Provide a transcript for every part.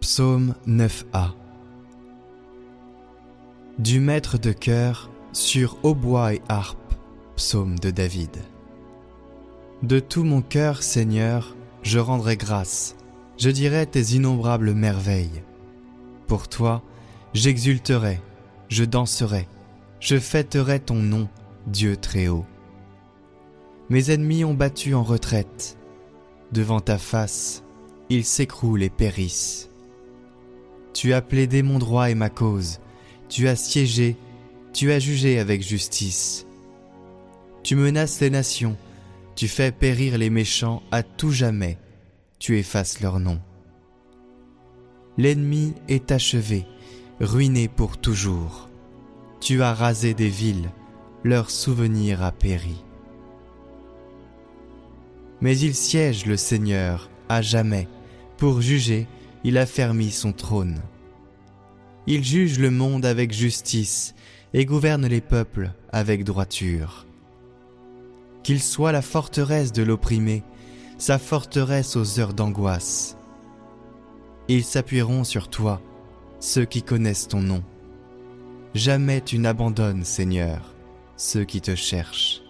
Psaume 9a Du maître de cœur sur hautbois et harpe, psaume de David. De tout mon cœur, Seigneur, je rendrai grâce, je dirai tes innombrables merveilles. Pour toi, j'exulterai, je danserai, je fêterai ton nom, Dieu très haut. Mes ennemis ont battu en retraite, devant ta face, ils s'écroulent et périssent. Tu as plaidé mon droit et ma cause, tu as siégé, tu as jugé avec justice. Tu menaces les nations, tu fais périr les méchants à tout jamais, tu effaces leur nom. L'ennemi est achevé, ruiné pour toujours. Tu as rasé des villes, leur souvenir a péri. Mais il siège le Seigneur à jamais, pour juger il affermit son trône. Il juge le monde avec justice et gouverne les peuples avec droiture. Qu'il soit la forteresse de l'opprimé, sa forteresse aux heures d'angoisse. Ils s'appuieront sur toi, ceux qui connaissent ton nom. Jamais tu n'abandonnes, Seigneur, ceux qui te cherchent.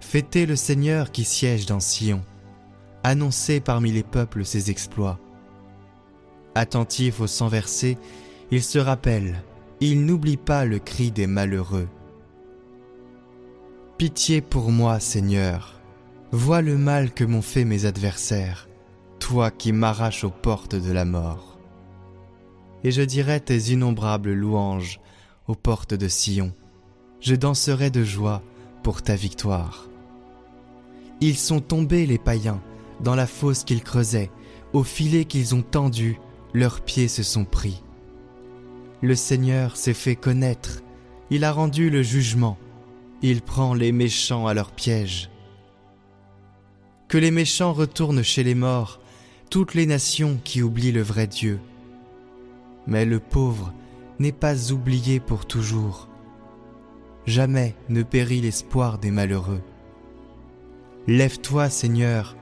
Fêtez le Seigneur qui siège dans Sion annoncer parmi les peuples ses exploits. Attentif aux sang versés, il se rappelle, il n'oublie pas le cri des malheureux. Pitié pour moi, Seigneur, vois le mal que m'ont fait mes adversaires, toi qui m'arraches aux portes de la mort. Et je dirai tes innombrables louanges aux portes de Sion, je danserai de joie pour ta victoire. Ils sont tombés les païens, dans la fosse qu'ils creusaient, au filet qu'ils ont tendu, leurs pieds se sont pris. Le Seigneur s'est fait connaître, il a rendu le jugement, il prend les méchants à leur piège. Que les méchants retournent chez les morts, toutes les nations qui oublient le vrai Dieu. Mais le pauvre n'est pas oublié pour toujours. Jamais ne périt l'espoir des malheureux. Lève-toi, Seigneur,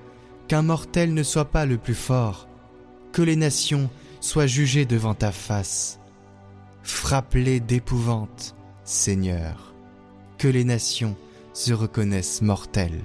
qu'un mortel ne soit pas le plus fort, que les nations soient jugées devant ta face. Frappe-les d'épouvante, Seigneur, que les nations se reconnaissent mortelles.